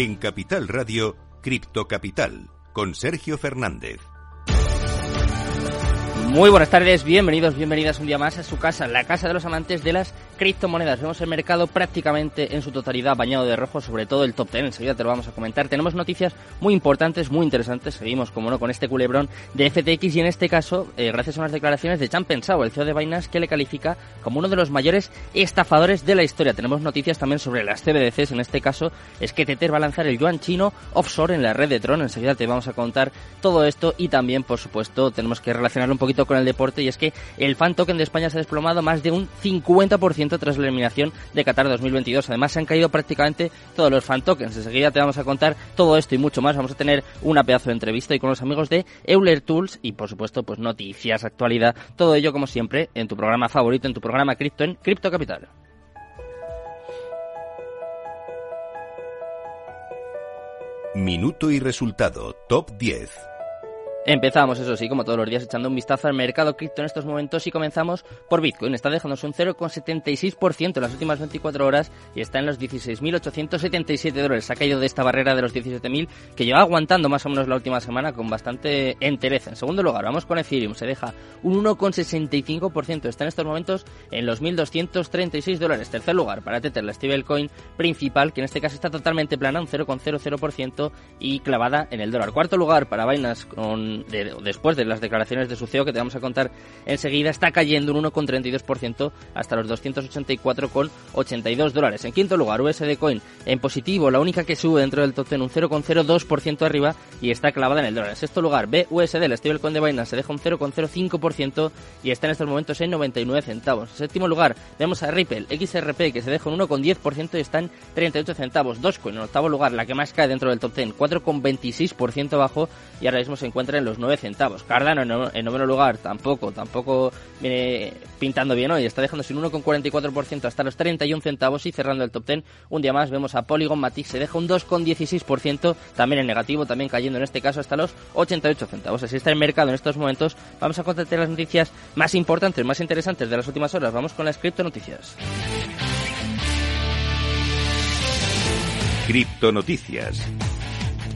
En Capital Radio, Cripto Capital, con Sergio Fernández. Muy buenas tardes, bienvenidos, bienvenidas un día más a su casa, la casa de los amantes de las criptomonedas. Vemos el mercado prácticamente en su totalidad bañado de rojo, sobre todo el top 10, enseguida te lo vamos a comentar. Tenemos noticias muy importantes, muy interesantes, seguimos como no con este culebrón de FTX y en este caso, eh, gracias a unas declaraciones de Chan Pensao, el CEO de Binance, que le califica como uno de los mayores estafadores de la historia. Tenemos noticias también sobre las CBDCs, en este caso es que Tether va a lanzar el yuan chino offshore en la red de Tron, enseguida te vamos a contar todo esto y también, por supuesto, tenemos que relacionarlo un poquito con el deporte y es que el fan token de España se ha desplomado más de un 50% tras la eliminación de Qatar 2022. Además se han caído prácticamente todos los fan tokens. Enseguida te vamos a contar todo esto y mucho más. Vamos a tener una pedazo de entrevista y con los amigos de Euler Tools y por supuesto pues noticias, actualidad, todo ello como siempre en tu programa favorito, en tu programa Cripto en Cripto Capital. Minuto y resultado, top 10. Empezamos, eso sí, como todos los días, echando un vistazo al mercado cripto en estos momentos y comenzamos por Bitcoin. Está dejándose un 0,76% en las últimas 24 horas y está en los 16.877 dólares. Ha caído de esta barrera de los 17.000 que lleva aguantando más o menos la última semana con bastante entereza. En segundo lugar, vamos con Ethereum. Se deja un 1,65%. Está en estos momentos en los 1.236 dólares. Tercer lugar, para Tether, la stablecoin principal, que en este caso está totalmente plana, un 0,00% y clavada en el dólar. Cuarto lugar, para Binance con después de las declaraciones de su CEO que te vamos a contar enseguida, está cayendo un 1,32% hasta los 284,82 dólares. En quinto lugar, USD Coin en positivo, la única que sube dentro del top 10, un 0,02% arriba y está clavada en el dólar. En sexto lugar, BUSD, el stablecoin de Binance, se deja un 0,05% y está en estos momentos en 99 centavos. En séptimo lugar, vemos a Ripple XRP que se deja un 1,10% y está en 38 centavos. Dogecoin en octavo lugar, la que más cae dentro del top 10, 4,26% bajo y ahora mismo se encuentra en los 9 centavos. Cardano en, noveno lugar tampoco, tampoco viene pintando bien hoy, está dejándose un 1,44% hasta los 31 centavos y cerrando el top 10. Un día más vemos a Polygon Matic se deja un 2,16%, también en negativo, también cayendo en este caso hasta los 88 centavos. Así está el mercado en estos momentos. Vamos a contarte las noticias más importantes, más interesantes de las últimas horas. Vamos con las cripto noticias. Cripto Noticias.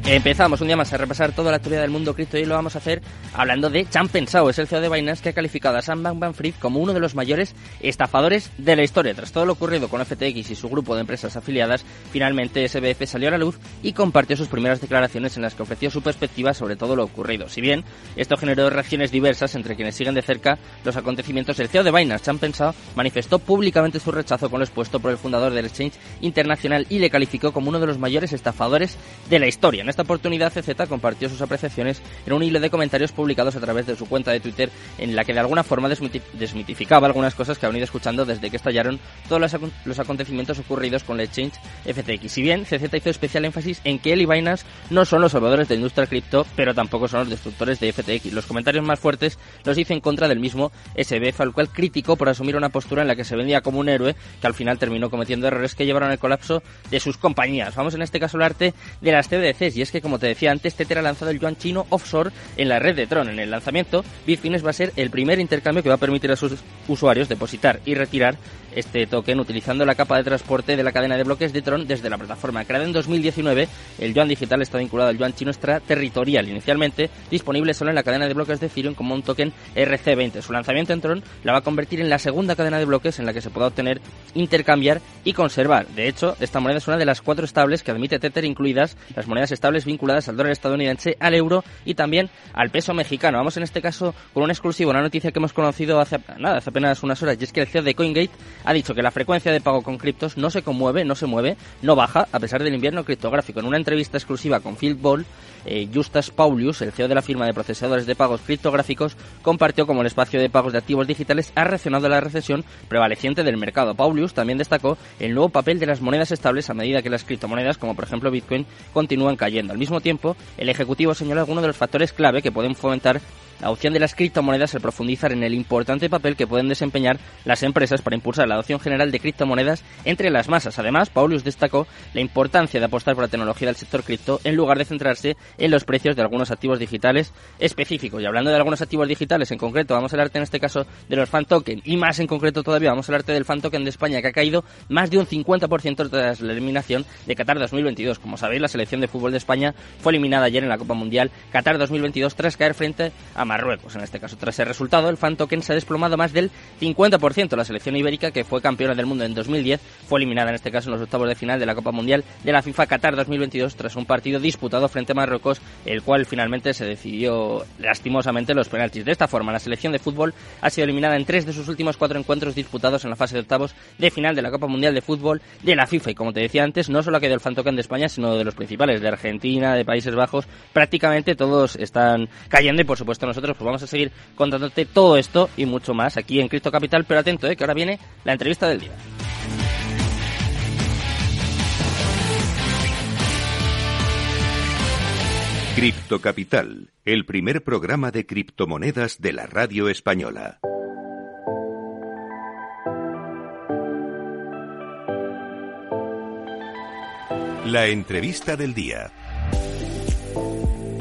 Empezamos un día más a repasar toda la actualidad del mundo cripto y lo vamos a hacer hablando de Chan Pensao, es el CEO de Binance que ha calificado a Sam Bankman-Fried como uno de los mayores estafadores de la historia. Tras todo lo ocurrido con FTX y su grupo de empresas afiliadas, finalmente SBF salió a la luz y compartió sus primeras declaraciones en las que ofreció su perspectiva sobre todo lo ocurrido. Si bien esto generó reacciones diversas entre quienes siguen de cerca los acontecimientos, el CEO de Binance, Chan Pensao, manifestó públicamente su rechazo con lo expuesto por el fundador del Exchange Internacional y le calificó como uno de los mayores estafadores de la historia esta oportunidad CZ compartió sus apreciaciones en un hilo de comentarios publicados a través de su cuenta de Twitter en la que de alguna forma desmitificaba algunas cosas que ha venido escuchando desde que estallaron todos los, acontecimientos ocurridos con la exchange FTX. Si bien CZ hizo especial énfasis en que él y Binance no son los salvadores de la industria cripto, pero tampoco son los destructores de FTX. Los comentarios más fuertes los hizo en contra del mismo SBF, al cual criticó por asumir una postura en la que se vendía como un héroe, que al final terminó cometiendo errores que llevaron al colapso de sus compañías. Vamos en este caso al arte de las CBDCs y es que, como te decía antes, Tether ha lanzado el yuan chino offshore en la red de Tron. En el lanzamiento, Bitfinex va a ser el primer intercambio que va a permitir a sus usuarios depositar y retirar este token utilizando la capa de transporte de la cadena de bloques de Tron desde la plataforma. Creada en 2019, el yuan digital está vinculado al yuan chino extraterritorial, inicialmente disponible solo en la cadena de bloques de Ethereum como un token RC20. Su lanzamiento en Tron la va a convertir en la segunda cadena de bloques en la que se pueda obtener, intercambiar y conservar. De hecho, esta moneda es una de las cuatro estables que admite Tether, incluidas las monedas estables vinculadas al dólar estadounidense, al euro y también al peso mexicano. Vamos en este caso con un exclusivo, una noticia que hemos conocido hace, nada, hace apenas unas horas, y es que el CEO de CoinGate ha dicho que la frecuencia de pago con criptos no se conmueve, no se mueve, no baja, a pesar del invierno criptográfico. En una entrevista exclusiva con Phil Ball, eh, Justas Paulius, el CEO de la firma de procesadores de pagos criptográficos, compartió cómo el espacio de pagos de activos digitales ha reaccionado a la recesión prevaleciente del mercado. Paulius también destacó el nuevo papel de las monedas estables a medida que las criptomonedas, como por ejemplo Bitcoin, continúan cayendo. Al mismo tiempo, el Ejecutivo señaló algunos de los factores clave que pueden fomentar la opción de las criptomonedas al profundizar en el importante papel que pueden desempeñar las empresas para impulsar la adopción general de criptomonedas entre las masas. Además, Paulus destacó la importancia de apostar por la tecnología del sector cripto en lugar de centrarse en los precios de algunos activos digitales específicos. Y hablando de algunos activos digitales en concreto, vamos a hablarte en este caso de los fan token y más en concreto todavía vamos a hablarte del fan token de España que ha caído más de un 50% tras la eliminación de Qatar 2022. Como sabéis, la selección de fútbol de España fue eliminada ayer en la Copa Mundial Qatar 2022 tras caer frente a Marruecos. En este caso, tras el resultado, el fan token se ha desplomado más del 50%. La selección ibérica, que fue campeona del mundo en 2010, fue eliminada en este caso en los octavos de final de la Copa Mundial de la FIFA Qatar 2022 tras un partido disputado frente a Marruecos, el cual finalmente se decidió lastimosamente los penaltis. De esta forma, la selección de fútbol ha sido eliminada en tres de sus últimos cuatro encuentros disputados en la fase de octavos de final de la Copa Mundial de Fútbol de la FIFA. Y como te decía antes, no solo ha quedado el fan token de España, sino de los principales, de Argentina, de Países Bajos, prácticamente todos están cayendo y por supuesto nosotros pues vamos a seguir contándote todo esto y mucho más aquí en Cristo Capital, pero atento, eh, que ahora viene la entrevista del día. Cripto Capital, el primer programa de criptomonedas de la radio española. La entrevista del día.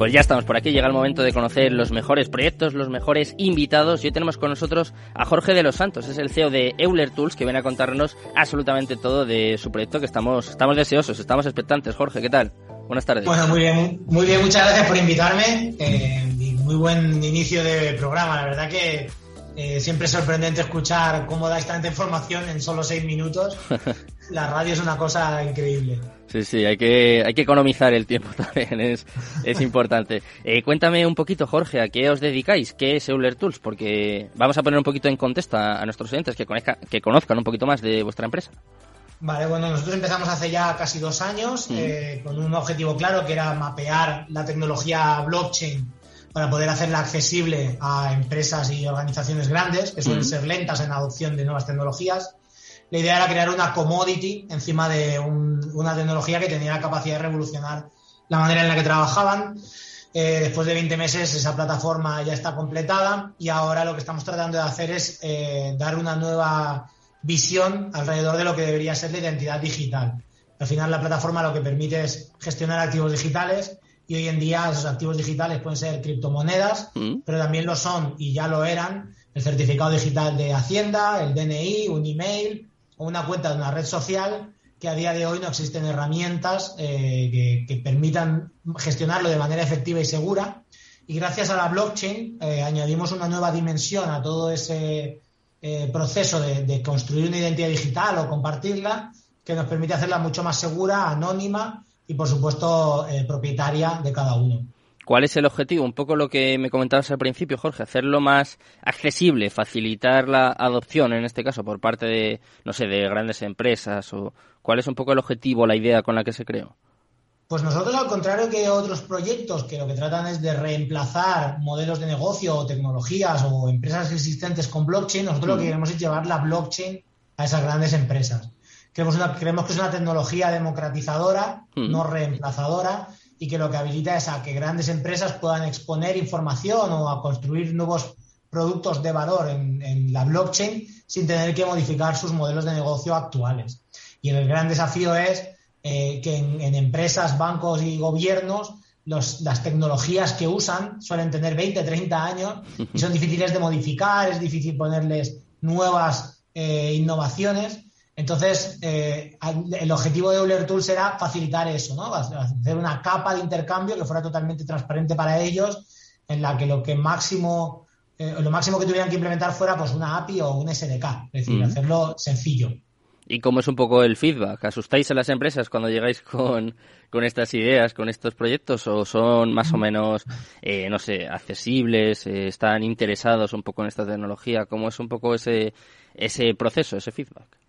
Pues ya estamos por aquí, llega el momento de conocer los mejores proyectos, los mejores invitados. Y hoy tenemos con nosotros a Jorge de los Santos, es el CEO de Euler Tools, que viene a contarnos absolutamente todo de su proyecto, que estamos, estamos deseosos, estamos expectantes. Jorge, ¿qué tal? Buenas tardes. Bueno, muy bien, muy bien, muchas gracias por invitarme. Eh, muy buen inicio de programa, la verdad que eh, siempre es sorprendente escuchar cómo dais tanta información en solo seis minutos. La radio es una cosa increíble. Sí, sí, hay que, hay que economizar el tiempo también, es, es importante. Eh, cuéntame un poquito, Jorge, ¿a qué os dedicáis? ¿Qué es Euler Tools? Porque vamos a poner un poquito en contexto a, nuestros oyentes que, que conozcan un poquito más de vuestra empresa. Vale, bueno, nosotros empezamos hace ya casi dos años eh, con un objetivo claro que era mapear la tecnología blockchain para poder hacerla accesible a empresas y organizaciones grandes que suelen ser lentas en la adopción de nuevas tecnologías. La idea era crear una commodity encima de una tecnología que tenía la capacidad de revolucionar la manera en la que trabajaban. Eh, después de 20 meses esa plataforma ya está completada y ahora lo que estamos tratando de hacer es eh, dar una nueva visión alrededor de lo que debería ser la identidad digital. Al final la plataforma lo que permite es gestionar activos digitales y hoy en día esos activos digitales pueden ser criptomonedas, mm. pero también lo son y ya lo eran el certificado digital de Hacienda, el DNI, un email una cuenta de una red social que a día de hoy no existen herramientas eh, que, permitan gestionarlo de manera efectiva y segura. Y gracias a la blockchain eh, añadimos una nueva dimensión a todo ese eh, proceso de, construir una identidad digital o compartirla que nos permite hacerla mucho más segura, anónima y, por supuesto, propietaria de cada uno. ¿Cuál es el objetivo? Un poco lo que me comentabas al principio, Jorge, hacerlo más accesible, facilitar la adopción, en este caso, por parte de, no sé, de grandes empresas, o cuál es un poco el objetivo, la idea con la que se creó. Pues nosotros, al contrario que otros proyectos que lo que tratan es de reemplazar modelos de negocio o tecnologías o empresas existentes con blockchain, nosotros lo que mm. queremos es llevar la blockchain a esas grandes empresas. Creemos, creemos que es una tecnología democratizadora, mm. no reemplazadora, y que lo que habilita es a que grandes empresas puedan exponer información o a construir nuevos productos de valor en, la blockchain sin tener que modificar sus modelos de negocio actuales. Y el gran desafío es eh, que en, empresas, bancos y gobiernos las tecnologías que usan suelen tener 20, 30 años y son difíciles de modificar, es difícil ponerles nuevas eh, innovaciones entonces, eh, el objetivo de Euler Tools era facilitar eso, ¿no? Hacer una capa de intercambio que fuera totalmente transparente para ellos, en la que lo que máximo, eh, lo máximo que tuvieran que implementar fuera pues una API o un SDK, es decir, hacerlo sencillo. ¿Y cómo es un poco el feedback? ¿Asustáis a las empresas cuando llegáis con, estas ideas, con estos proyectos? ¿O son más o menos, eh, no sé, accesibles? ¿Están interesados un poco en esta tecnología? ¿Cómo es un poco ese, ese proceso, ese feedback?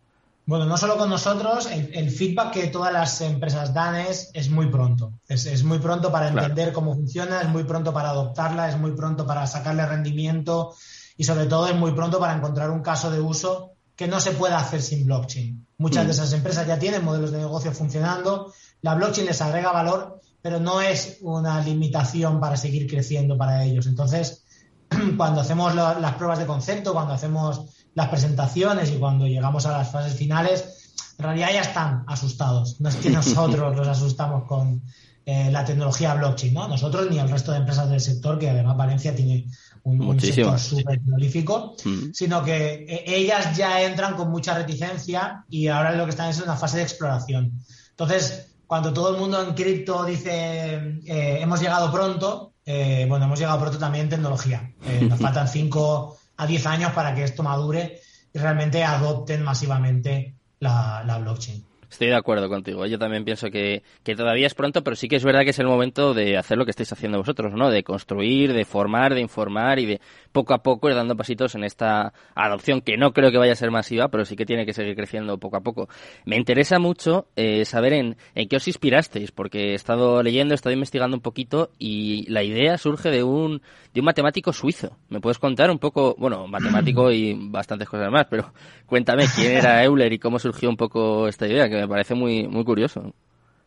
Bueno, no solo con nosotros, el, feedback que todas las empresas dan es, es muy pronto. Es, muy pronto para entender cómo funciona, es muy pronto para adoptarla, es muy pronto para sacarle rendimiento y sobre todo es muy pronto para encontrar un caso de uso que no se pueda hacer sin blockchain. Muchas de mm. esas empresas ya tienen modelos de negocio funcionando, la blockchain les agrega valor, pero no es una limitación para seguir creciendo para ellos. Entonces, cuando hacemos las pruebas de concepto, cuando hacemos las presentaciones y cuando llegamos a las fases finales, en realidad ya están asustados. No es que nosotros los asustamos con eh, la tecnología blockchain, ¿no? Nosotros ni el resto de empresas del sector, que además Valencia tiene un, sector súper prolífico, mm. sino que eh, ellas ya entran con mucha reticencia y ahora lo que están es en una fase de exploración. Entonces, cuando todo el mundo en cripto dice eh, hemos llegado pronto, bueno, hemos llegado pronto también en tecnología. nos faltan 5 a 10 años para que esto madure y realmente adopten masivamente la blockchain. Estoy de acuerdo contigo. Yo también pienso que, que, todavía es pronto, pero sí que es verdad que es el momento de hacer lo que estáis haciendo vosotros, ¿no? De construir, de formar, de informar y de poco a poco ir dando pasitos en esta adopción que no creo que vaya a ser masiva, pero sí que tiene que seguir creciendo poco a poco. Me interesa mucho eh, saber en, en qué os inspirasteis, porque he estado leyendo, he estado investigando un poquito y la idea surge de un, de un matemático suizo. ¿Me puedes contar un poco, bueno, matemático y bastantes cosas más, pero cuéntame quién era Euler y cómo surgió un poco esta idea, que me parece muy, muy curioso.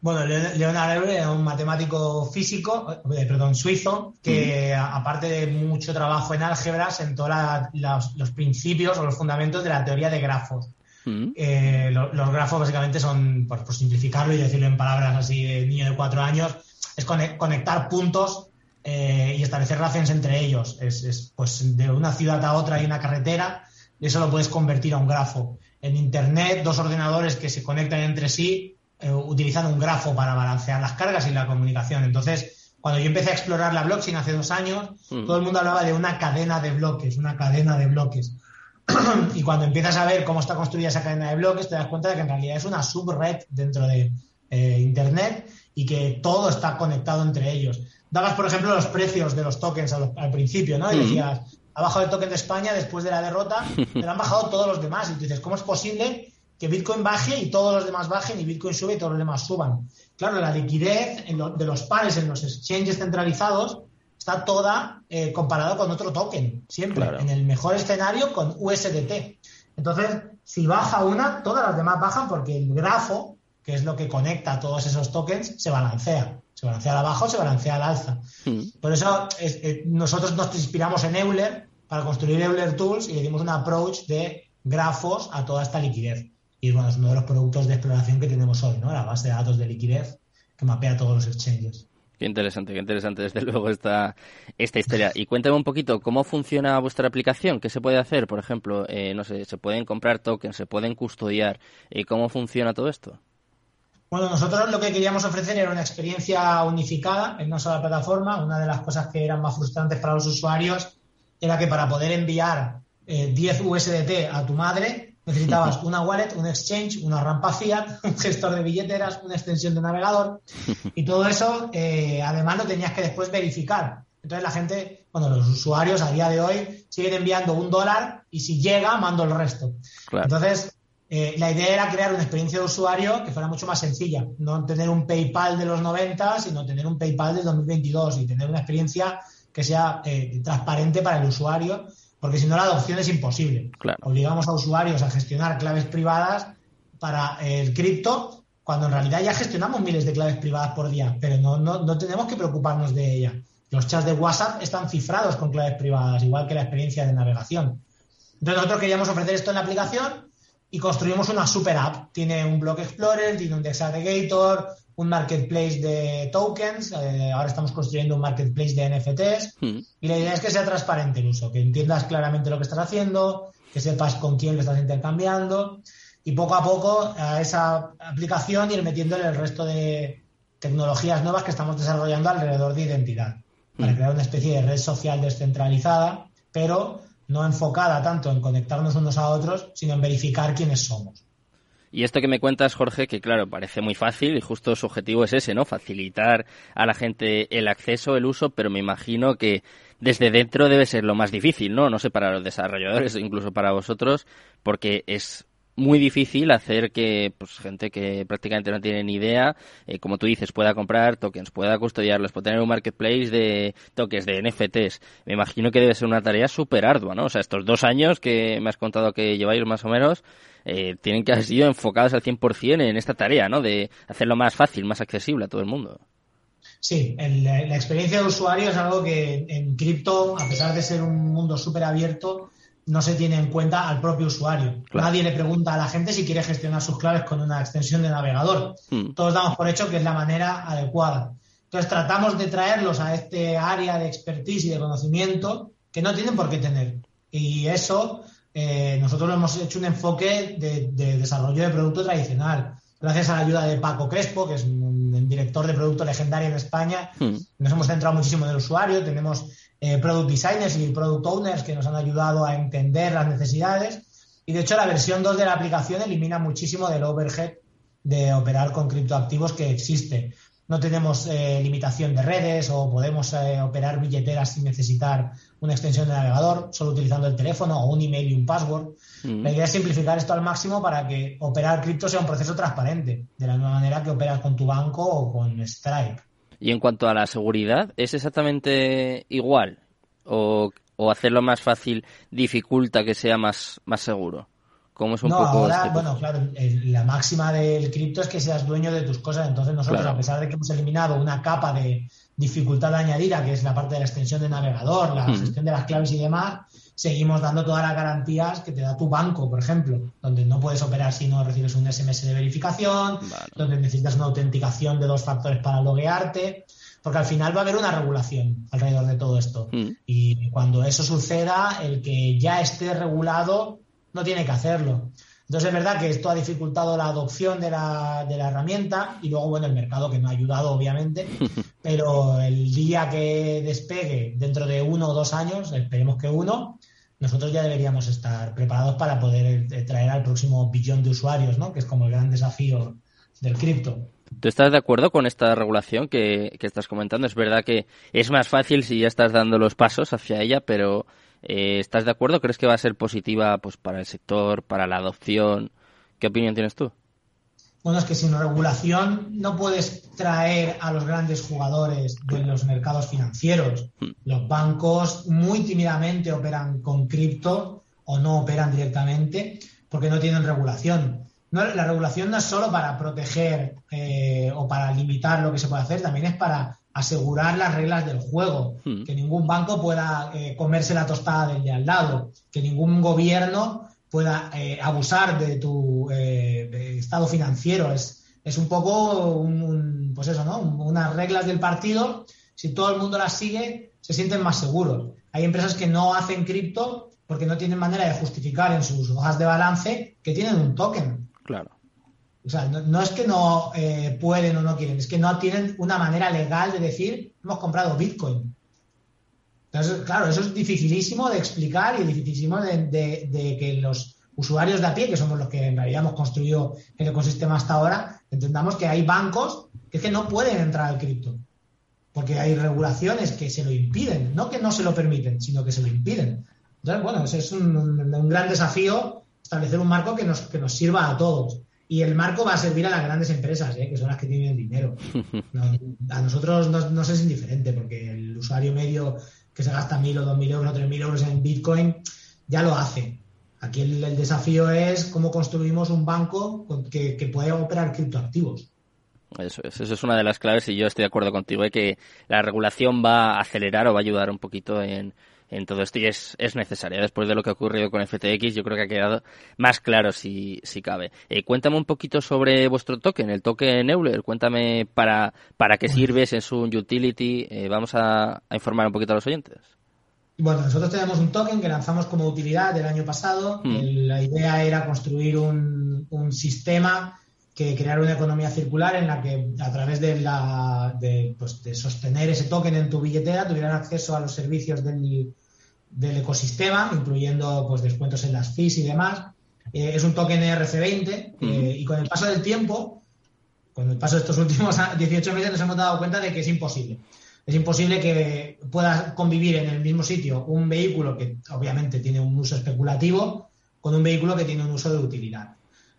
Bueno, Leonard Euler es un matemático físico, eh, perdón, suizo, que aparte de mucho trabajo en álgebra, sentó los principios o los fundamentos de la teoría de grafos. Eh, los grafos básicamente son, por, simplificarlo y decirlo en palabras así de niño de cuatro años, es conectar puntos eh, y establecer relaciones entre ellos. Es, pues de una ciudad a otra hay una carretera, y eso lo puedes convertir a un grafo en Internet dos ordenadores que se conectan entre sí eh, utilizando un grafo para balancear las cargas y la comunicación. Entonces, cuando yo empecé a explorar la blockchain hace dos años, mm. todo el mundo hablaba de una cadena de bloques, una cadena de bloques. y cuando empiezas a ver cómo está construida esa cadena de bloques, te das cuenta de que en realidad es una subred dentro de eh, Internet y que todo está conectado entre ellos. Dabas, por ejemplo, los precios de los tokens al, principio, ¿no? Y mm. decías, ha bajado el token de España después de la derrota, pero han bajado todos los demás. Y tú dices, ¿cómo es posible que Bitcoin baje y todos los demás bajen y Bitcoin sube y todos los demás suban? Claro, la liquidez de los pares en los exchanges centralizados está toda eh, comparada con otro token, siempre, en el mejor escenario con USDT. Entonces, si baja una, todas las demás bajan porque el grafo, que es lo que conecta todos esos tokens, se balancea. Se balancea al abajo, se balancea al alza. Hmm. Por eso eh, nosotros nos inspiramos en Euler para construir Euler Tools y le dimos un approach de grafos a toda esta liquidez. Y bueno, es uno de los productos de exploración que tenemos hoy, ¿no? La base de datos de liquidez que mapea todos los exchanges. Qué interesante, qué interesante desde luego esta, esta historia. Y cuéntame un poquito cómo funciona vuestra aplicación, qué se puede hacer, por ejemplo, eh, no sé, se pueden comprar tokens, se pueden custodiar, ¿Y eh, ¿cómo funciona todo esto? Bueno, nosotros lo que queríamos ofrecer era una experiencia unificada en una sola plataforma. Una de las cosas que eran más frustrantes para los usuarios era que para poder enviar 10 eh, USDT a tu madre necesitabas una wallet, un exchange, una rampa fiat, un gestor de billeteras, una extensión de navegador y todo eso eh, además lo tenías que después verificar. Entonces la gente, bueno, los usuarios a día de hoy siguen enviando un dólar y si llega mando el resto. Entonces eh, la idea era crear una experiencia de usuario que fuera mucho más sencilla, no tener un PayPal de los 90, sino tener un PayPal de 2022 y tener una experiencia que sea eh, transparente para el usuario, porque si no la adopción es imposible. Obligamos a usuarios a gestionar claves privadas para el cripto, cuando en realidad ya gestionamos miles de claves privadas por día, pero no, no, no tenemos que preocuparnos de ella. Los chats de WhatsApp están cifrados con claves privadas, igual que la experiencia de navegación. Entonces nosotros queríamos ofrecer esto en la aplicación y construimos una super app. Tiene un Block Explorer, tiene un Dex un marketplace de tokens, eh, ahora estamos construyendo un marketplace de NFTs hmm. y la idea es que sea transparente el uso, que entiendas claramente lo que estás haciendo, que sepas con quién lo estás intercambiando y poco a poco a esa aplicación ir metiéndole el resto de tecnologías nuevas que estamos desarrollando alrededor de identidad, para hmm. crear una especie de red social descentralizada, pero no enfocada tanto en conectarnos unos a otros, sino en verificar quiénes somos. Y esto que me cuentas, Jorge, que claro, parece muy fácil y justo su objetivo es ese, ¿no? Facilitar a la gente el acceso, el uso, pero me imagino que desde dentro debe ser lo más difícil, ¿no? No sé, para los desarrolladores, incluso para vosotros, porque es muy difícil hacer que pues gente que prácticamente no tiene ni idea, eh, como tú dices, pueda comprar tokens, pueda custodiarlos, pueda tener un marketplace de tokens, de NFTs. Me imagino que debe ser una tarea súper ardua, ¿no? O sea, estos dos años que me has contado que lleváis más o menos, eh, tienen que haber sido enfocados al 100% en esta tarea, ¿no? De hacerlo más fácil, más accesible a todo el mundo. Sí, la experiencia de usuario es algo que en cripto, a pesar de ser un mundo súper abierto, no se tiene en cuenta al propio usuario. Nadie le pregunta a la gente si quiere gestionar sus claves con una extensión de navegador. Hmm. Todos damos por hecho que es la manera adecuada. Entonces tratamos de traerlos a este área de expertise y de conocimiento que no tienen por qué tener. Y eso eh, nosotros hemos hecho un enfoque de, de desarrollo de producto tradicional gracias a la ayuda de Paco Crespo, que es un director de producto legendario en España, hmm. nos hemos centrado muchísimo en el usuario. Tenemos eh, product designers y product owners que nos han ayudado a entender las necesidades. Y de hecho, la versión 2 de la aplicación elimina muchísimo del overhead de operar con criptoactivos que existe. No tenemos eh, limitación de redes o podemos eh, operar billeteras sin necesitar una extensión de navegador, solo utilizando el teléfono o un email y un password. Mm. La idea es simplificar esto al máximo para que operar cripto sea un proceso transparente, de la misma manera que operas con tu banco o con Stripe. Y en cuanto a la seguridad, ¿es exactamente igual? ¿O, hacerlo más fácil dificulta que sea más, más seguro? ¿Cómo es un no, poco ahora, este bueno, claro, la máxima del cripto es que seas dueño de tus cosas. Entonces nosotros, a pesar de que hemos eliminado una capa de dificultad añadida, que es la parte de la extensión de navegador, la gestión de las claves y demás, seguimos dando todas las garantías que te da tu banco, por ejemplo, donde no puedes operar si no recibes un SMS de verificación, donde necesitas una autenticación de dos factores para loguearte, porque al final va a haber una regulación alrededor de todo esto. Mm. Y cuando eso suceda, el que ya esté regulado no tiene que hacerlo. Entonces es verdad que esto ha dificultado la adopción de la, de la herramienta y luego, bueno, el mercado que no ha ayudado, obviamente, pero el día que despegue dentro de uno o dos años, esperemos que uno, nosotros ya deberíamos estar preparados para poder eh, traer al próximo billón de usuarios, ¿no? Que es como el gran desafío del cripto. ¿Tú estás de acuerdo con esta regulación que, estás comentando? Es verdad que es más fácil si ya estás dando los pasos hacia ella, pero eh, ¿Estás de acuerdo? ¿Crees que va a ser positiva pues, para el sector, para la adopción? ¿Qué opinión tienes tú? Bueno, es que sin regulación no puedes traer a los grandes jugadores de los mercados financieros. Hmm. Los bancos muy tímidamente operan con cripto o no operan directamente porque no tienen regulación. la regulación no es solo para proteger eh, o para limitar lo que se puede hacer, también es para asegurar las reglas del juego, hmm. que ningún banco pueda eh, comerse la tostada del de al lado, que ningún gobierno pueda eh, abusar de tu eh, estado financiero. Es, es un poco un, pues eso, ¿no? unas reglas del partido. Si todo el mundo las sigue, se sienten más seguros. Hay empresas que no hacen cripto porque no tienen manera de justificar en sus hojas de balance que tienen un token. Claro. O sea, no, es que no eh, pueden o no quieren, es que no tienen una manera legal de decir, hemos comprado Bitcoin. Entonces, claro, eso es dificilísimo de explicar y dificilísimo de, que los usuarios de a pie, que somos los que en realidad hemos construido el ecosistema hasta ahora, entendamos que hay bancos que es que no pueden entrar al cripto. Porque hay regulaciones que se lo impiden, no que no se lo permiten, sino que se lo impiden. Entonces, bueno, ese es un, un gran desafío establecer un marco que nos, que nos sirva a todos. Y el marco va a servir a las grandes empresas, ¿eh? que son las que tienen el dinero. a nosotros no, nos es indiferente, porque el usuario medio que se gasta mil o dos mil euros o tres mil euros en Bitcoin ya lo hace. Aquí el, desafío es cómo construimos un banco que, que pueda operar criptoactivos. Eso es, eso es una de las claves y yo estoy de acuerdo contigo de que la regulación va a acelerar o va a ayudar un poquito en, en todo esto y es, es necesaria. Después de lo que ha ocurrido con FTX, yo creo que ha quedado más claro si, si cabe. Eh, cuéntame un poquito sobre vuestro token, el token Euler. Cuéntame para, para qué sirve, es un utility. Eh, vamos a, informar un poquito a los oyentes. Bueno, nosotros tenemos un token que lanzamos como utilidad del año pasado. Hmm. La idea era construir un, un sistema que crear una economía circular en la que a través de, la, de, pues, de sostener ese token en tu billetera tuvieran acceso a los servicios del, del ecosistema, incluyendo pues, descuentos en las fees y demás. Eh, es un token ERC20 eh, y con el paso del tiempo, con el paso de estos últimos 18 meses nos hemos dado cuenta de que es imposible. Es imposible que pueda convivir en el mismo sitio un vehículo que obviamente tiene un uso especulativo con un vehículo que tiene un uso de utilidad.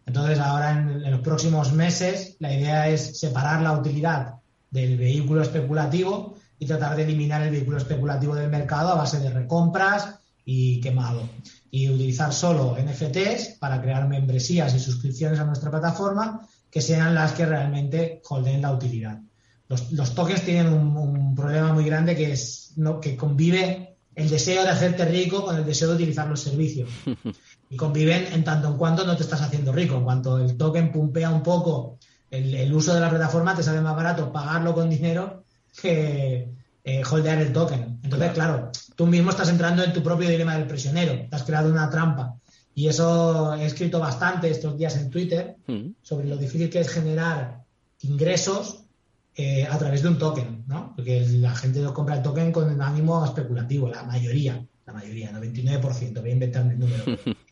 Entonces, ahora en, los próximos meses, la idea es separar la utilidad del vehículo especulativo y tratar de eliminar el vehículo especulativo del mercado a base de recompras y quemado. Y utilizar solo NFTs para crear membresías y suscripciones a nuestra plataforma que sean las que realmente holden la utilidad. los, tokens tienen un, problema muy grande que es ¿no? que convive el deseo de hacerte rico con el deseo de utilizar los servicios. Y conviven en tanto en cuanto no te estás haciendo rico. En cuanto el token pumpea un poco el, uso de la plataforma, te sale más barato pagarlo con dinero que eh, holdear el token. Entonces, claro. tú mismo estás entrando en tu propio dilema del prisionero. Te has creado una trampa. Y eso he escrito bastante estos días en Twitter mm. sobre lo difícil que es generar ingresos eh, a través de un token, ¿no? Porque la gente no compra el token con el ánimo especulativo, la mayoría, la mayoría, 99%, voy a inventarme el número.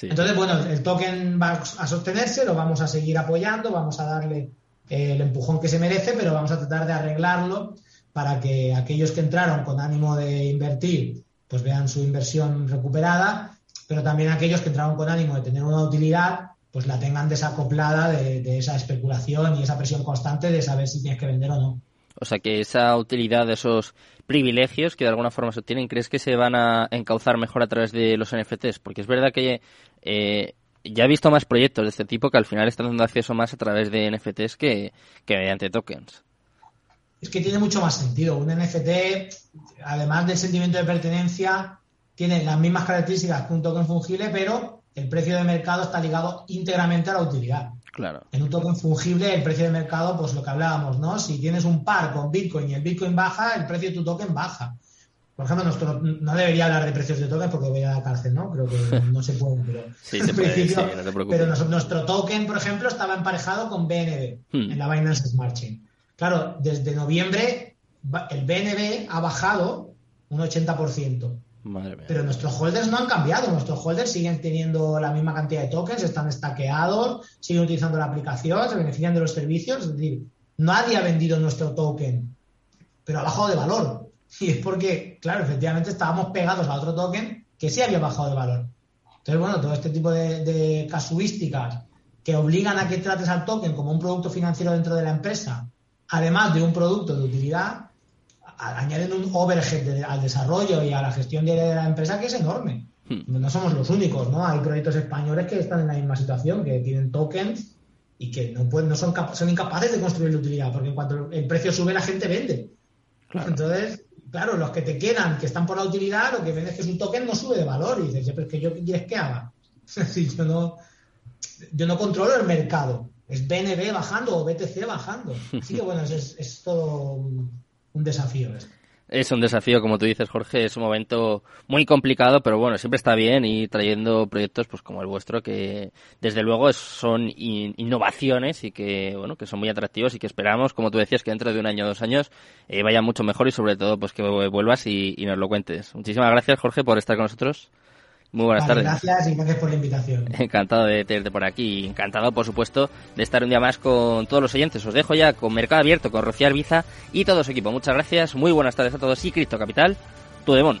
Entonces, bueno, el token va a sostenerse, lo vamos a seguir apoyando, vamos a darle eh, el empujón que se merece, pero vamos a tratar de arreglarlo para que aquellos que entraron con ánimo de invertir, pues vean su inversión recuperada, pero también aquellos que entraron con ánimo de tener una utilidad, pues la tengan desacoplada de, esa especulación y esa presión constante de saber si tienes que vender o no. O sea que esa utilidad esos privilegios que de alguna forma se obtienen, ¿crees que se van a encauzar mejor a través de los NFTs? Porque es verdad que eh, ya he visto más proyectos de este tipo que al final están dando acceso más a través de NFTs que, que mediante tokens. Es que tiene mucho más sentido. Un NFT, además del sentimiento de pertenencia, tiene las mismas características que un token fungible, pero el precio de mercado está ligado íntegramente a la utilidad. Claro. En un token fungible, el precio de mercado, pues lo que hablábamos, ¿no? Si tienes un par con Bitcoin y el Bitcoin baja, el precio de tu token baja. Por ejemplo, nuestro, no debería hablar de precios de token porque voy a la cárcel, ¿no? Creo que no se puede, pero sí, se puede, sí, no te pero nuestro, token, por ejemplo, estaba emparejado con BNB hmm. en la Binance Smart Chain. Claro, desde noviembre el BNB ha bajado un 80%. Pero nuestros holders no han cambiado, nuestros holders siguen teniendo la misma cantidad de tokens, están estaqueados, siguen utilizando la aplicación, se benefician de los servicios, es decir, nadie ha vendido nuestro token, pero ha bajado de valor. Y es porque, claro, efectivamente estábamos pegados a otro token que sí había bajado de valor. Entonces, bueno, todo este tipo de casuísticas que obligan a que trates al token como un producto financiero dentro de la empresa, además de un producto de utilidad, añaden un overhead al desarrollo y a la gestión diaria de la empresa que es enorme. Hmm. No somos los únicos, ¿no? Hay proyectos españoles que están en la misma situación, que tienen tokens y que no pueden, no son, son incapaces de construir la utilidad, porque en cuanto el precio sube la gente vende. Entonces, claro, los que te quedan, que están por la utilidad, lo que ven es que su token no sube de valor y dices, pero es que yo quieres que haga. yo no, yo no controlo el mercado. Es BNB bajando o BTC bajando. Así que bueno, es, es todo un desafío Es un desafío, como tú dices, Jorge, es un momento muy complicado, pero bueno, siempre está bien ir trayendo proyectos pues como el vuestro que desde luego son innovaciones y que bueno, que son muy atractivos y que esperamos, como tú decías, que dentro de un año o dos años eh, vaya mucho mejor y sobre todo pues que vuelvas y nos lo cuentes. Muchísimas gracias, Jorge, por estar con nosotros. Muy buenas tardes. Gracias y gracias por la invitación. Encantado de tenerte por aquí. Encantado, por supuesto, de estar un día más con todos los oyentes. Os dejo ya con Mercado Abierto, con Rocío Arbiza y todo su equipo. Muchas gracias. Muy buenas tardes a todos y Cristo Capital, tu demon.